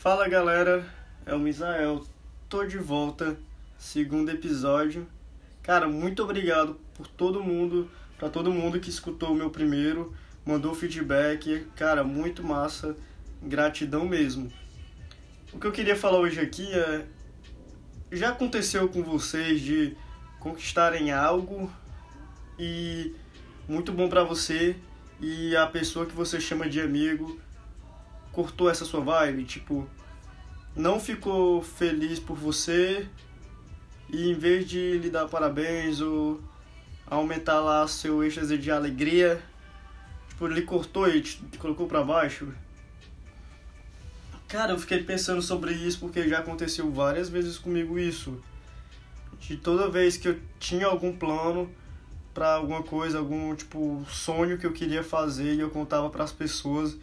Fala galera, é o Misael, tô de volta, segundo episódio. Cara, muito obrigado por todo mundo, para todo mundo que escutou o meu primeiro, mandou feedback, cara, muito massa, gratidão mesmo. O que eu queria falar hoje aqui é já aconteceu com vocês de conquistarem algo e muito bom para você e a pessoa que você chama de amigo cortou essa sua vibe, tipo, não ficou feliz por você e em vez de lhe dar parabéns ou aumentar lá seu êxtase de alegria, tipo, ele cortou e te, colocou para baixo. Cara, eu fiquei pensando sobre isso porque já aconteceu várias vezes comigo isso. De toda vez que eu tinha algum plano para alguma coisa, algum tipo sonho que eu queria fazer e eu contava para as pessoas,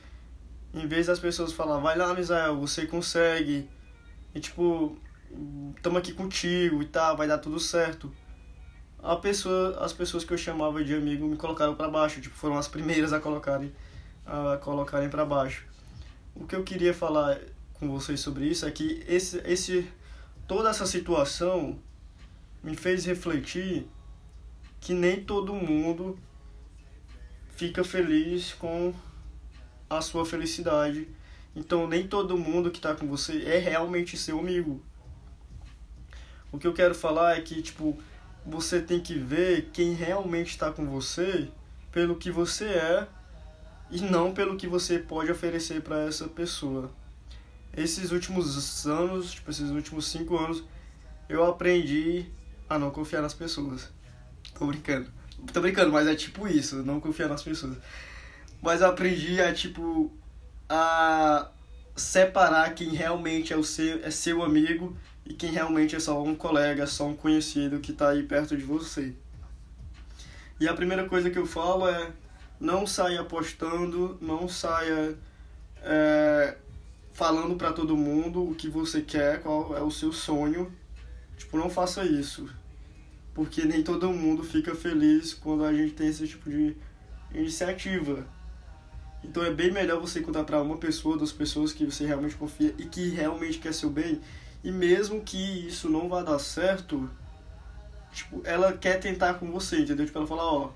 em vez das pessoas falar, vai lá, Misael, você consegue. E tipo, estamos aqui contigo e tal, vai dar tudo certo. A pessoa, as pessoas que eu chamava de amigo me colocaram para baixo, tipo, foram as primeiras a colocarem a colocarem para baixo. O que eu queria falar com vocês sobre isso é que esse, esse toda essa situação me fez refletir que nem todo mundo fica feliz com a sua felicidade. Então nem todo mundo que está com você é realmente seu amigo. O que eu quero falar é que tipo você tem que ver quem realmente está com você pelo que você é e não pelo que você pode oferecer para essa pessoa. Esses últimos anos, tipo esses últimos cinco anos, eu aprendi a não confiar nas pessoas. Tô brincando. Tô brincando, mas é tipo isso, não confiar nas pessoas. Mas eu aprendi a, tipo, a separar quem realmente é, o seu, é seu amigo e quem realmente é só um colega, só um conhecido que tá aí perto de você. E a primeira coisa que eu falo é não saia apostando, não saia é, falando para todo mundo o que você quer, qual é o seu sonho. Tipo, não faça isso. Porque nem todo mundo fica feliz quando a gente tem esse tipo de iniciativa. Então é bem melhor você contar para uma pessoa, duas pessoas que você realmente confia e que realmente quer seu bem. E mesmo que isso não vá dar certo, tipo, ela quer tentar com você, entendeu? Tipo, ela fala, ó,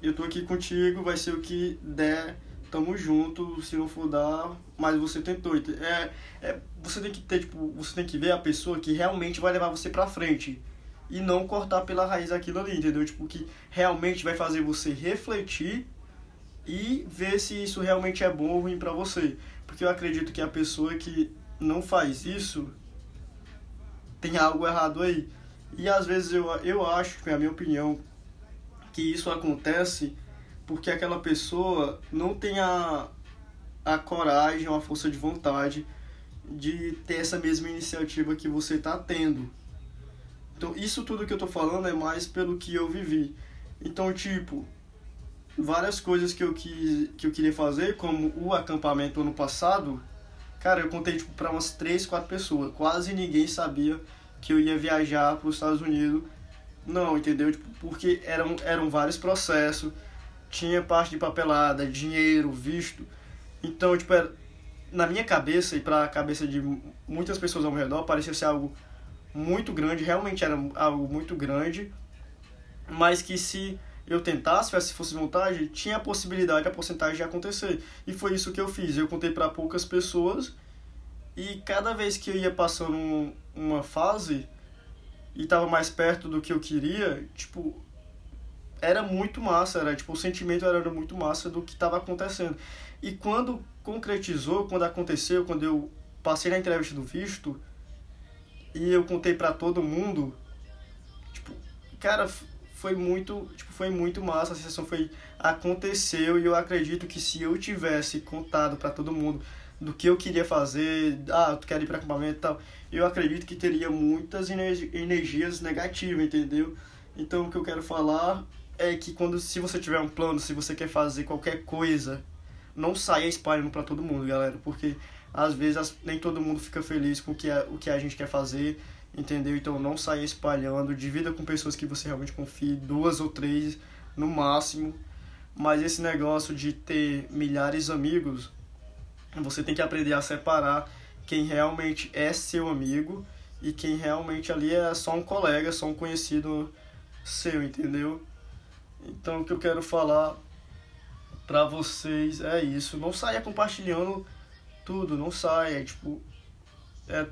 eu tô aqui contigo, vai ser o que der, tamo junto, se não for dar, mas você tentou. É, é, você tem que ter, tipo, você tem que ver a pessoa que realmente vai levar você pra frente e não cortar pela raiz aquilo ali, entendeu? Tipo, que realmente vai fazer você refletir e ver se isso realmente é bom ou ruim para você. Porque eu acredito que a pessoa que não faz isso tem algo errado aí. E às vezes eu, eu acho, é a minha opinião, que isso acontece porque aquela pessoa não tem a, a coragem, a força de vontade de ter essa mesma iniciativa que você está tendo. Então, isso tudo que eu tô falando é mais pelo que eu vivi. Então, tipo, várias coisas que eu, que, que eu queria fazer, como o acampamento ano passado, cara, eu contei, tipo, pra umas 3, 4 pessoas. Quase ninguém sabia que eu ia viajar para os Estados Unidos. Não, entendeu? Tipo, porque eram, eram vários processos, tinha parte de papelada, dinheiro, visto. Então, tipo, era, na minha cabeça e para a cabeça de muitas pessoas ao meu redor, parecia ser algo muito grande, realmente era algo muito grande, mas que se eu tentasse, se fosse vontade, tinha a possibilidade, a porcentagem de acontecer. E foi isso que eu fiz. Eu contei para poucas pessoas e cada vez que eu ia passando uma fase e estava mais perto do que eu queria, tipo, era muito massa, era tipo, o sentimento era muito massa do que estava acontecendo. E quando concretizou, quando aconteceu, quando eu passei na entrevista do visto, e eu contei para todo mundo, tipo, cara, foi muito, tipo, foi muito massa, a sensação foi aconteceu e eu acredito que se eu tivesse contado para todo mundo do que eu queria fazer, ah, tu quer ir para acampamento e tal, eu acredito que teria muitas energias negativas, entendeu? Então o que eu quero falar é que quando se você tiver um plano, se você quer fazer qualquer coisa, não saia espalhando para todo mundo, galera, porque às vezes nem todo mundo fica feliz com o que, a, o que a gente quer fazer, entendeu? Então não saia espalhando, divida com pessoas que você realmente confie, duas ou três no máximo. Mas esse negócio de ter milhares de amigos, você tem que aprender a separar quem realmente é seu amigo e quem realmente ali é só um colega, só um conhecido seu, entendeu? Então o que eu quero falar pra vocês é isso. Não saia compartilhando tudo, não saia, tipo, é,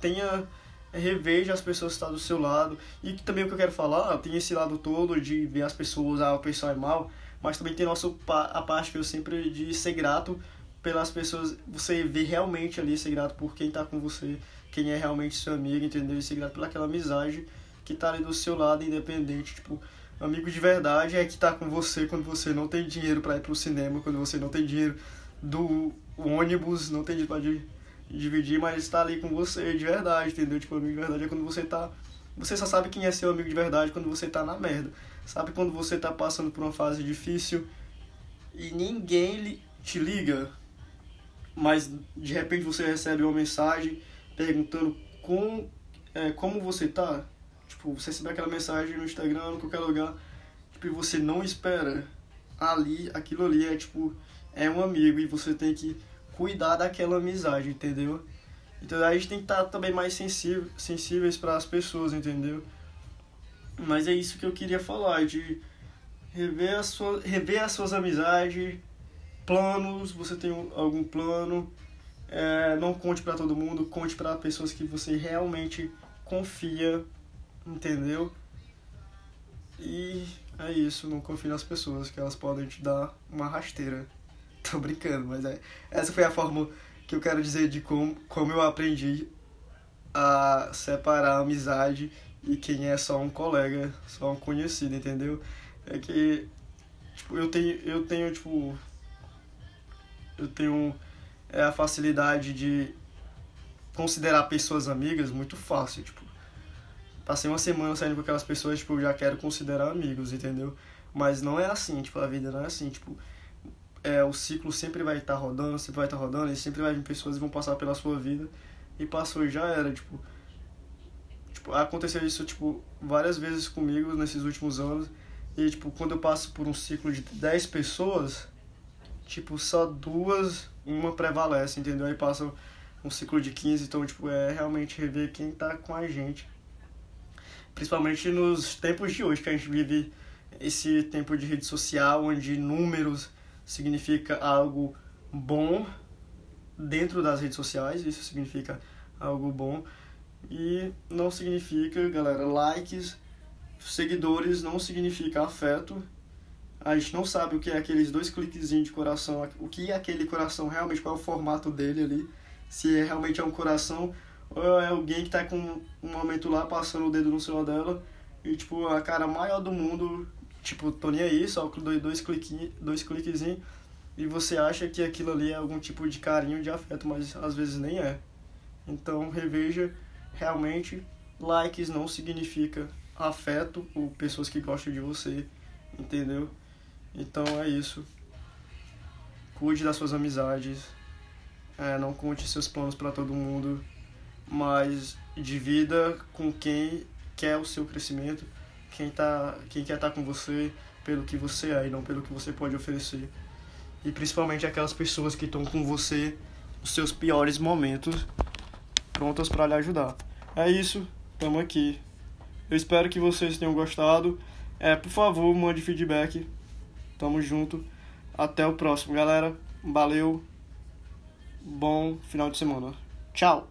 tenha reveja as pessoas que estão do seu lado. E também o que eu quero falar, tem esse lado todo de ver as pessoas, ah, o pessoal é mal, mas também tem nosso, a parte que eu sempre de ser grato pelas pessoas, você vê realmente ali, ser grato por quem tá com você, quem é realmente seu amigo, entendeu? E ser grato pelaquela amizade que tá ali do seu lado, independente, tipo, amigo de verdade é que tá com você quando você não tem dinheiro para ir pro cinema, quando você não tem dinheiro do ônibus, não tem dinheiro pra dividir, mas está ali com você de verdade, entendeu? Tipo, amigo de verdade é quando você tá. Você só sabe quem é seu amigo de verdade quando você tá na merda. Sabe quando você tá passando por uma fase difícil e ninguém te liga, mas de repente você recebe uma mensagem perguntando com, é, como você tá. Tipo, você recebe aquela mensagem no Instagram, em qualquer lugar, tipo, e você não espera. Ali, aquilo ali é tipo, é um amigo e você tem que cuidar daquela amizade, entendeu? Então a gente tem que estar tá também mais sensível, sensíveis para as pessoas, entendeu? Mas é isso que eu queria falar, de rever, a sua, rever as suas amizades, planos, você tem algum plano, é, não conte para todo mundo, conte para pessoas que você realmente confia, entendeu? E é isso, não confie nas pessoas, que elas podem te dar uma rasteira. Tô brincando, mas é, essa foi a forma que eu quero dizer de como, como eu aprendi a separar a amizade e quem é só um colega, só um conhecido, entendeu? É que tipo, eu tenho eu tenho tipo eu tenho é, a facilidade de considerar pessoas amigas muito fácil, tipo, passei uma semana saindo com aquelas pessoas, tipo, eu já quero considerar amigos, entendeu? Mas não é assim, tipo, a vida não é assim, tipo, é, o ciclo sempre vai estar tá rodando, sempre vai estar tá rodando, e sempre vai vir pessoas que vão passar pela sua vida. E passou e já era, tipo. Tipo, aconteceu isso, tipo, várias vezes comigo nesses últimos anos. E, tipo, quando eu passo por um ciclo de 10 pessoas, tipo, só duas, uma prevalece, entendeu? Aí passa um ciclo de 15, então, tipo, é realmente rever quem tá com a gente. Principalmente nos tempos de hoje, que a gente vive esse tempo de rede social, onde números significa algo bom dentro das redes sociais, isso significa algo bom. E não significa, galera, likes, seguidores não significa afeto. A gente não sabe o que é aqueles dois cliquezinhos de coração, o que é aquele coração realmente, qual é o formato dele ali. Se é, realmente é um coração ou é alguém que tá com um momento lá passando o dedo no celular dela e tipo a cara maior do mundo tipo, tô nem aí, só dois, dois, dois cliquezinhos e você acha que aquilo ali é algum tipo de carinho, de afeto, mas às vezes nem é. Então reveja realmente likes não significa afeto ou pessoas que gostam de você, entendeu? Então é isso. Cuide das suas amizades. É, não conte seus planos para todo mundo, mas divida com quem quer o seu crescimento quem, tá, quem quer estar tá com você pelo que você é e não pelo que você pode oferecer. E principalmente aquelas pessoas que estão com você nos seus piores momentos, prontas para lhe ajudar. É isso, estamos aqui. Eu espero que vocês tenham gostado. É, por favor, mande feedback. Tamo junto. Até o próximo, galera. Valeu. Bom final de semana. Tchau.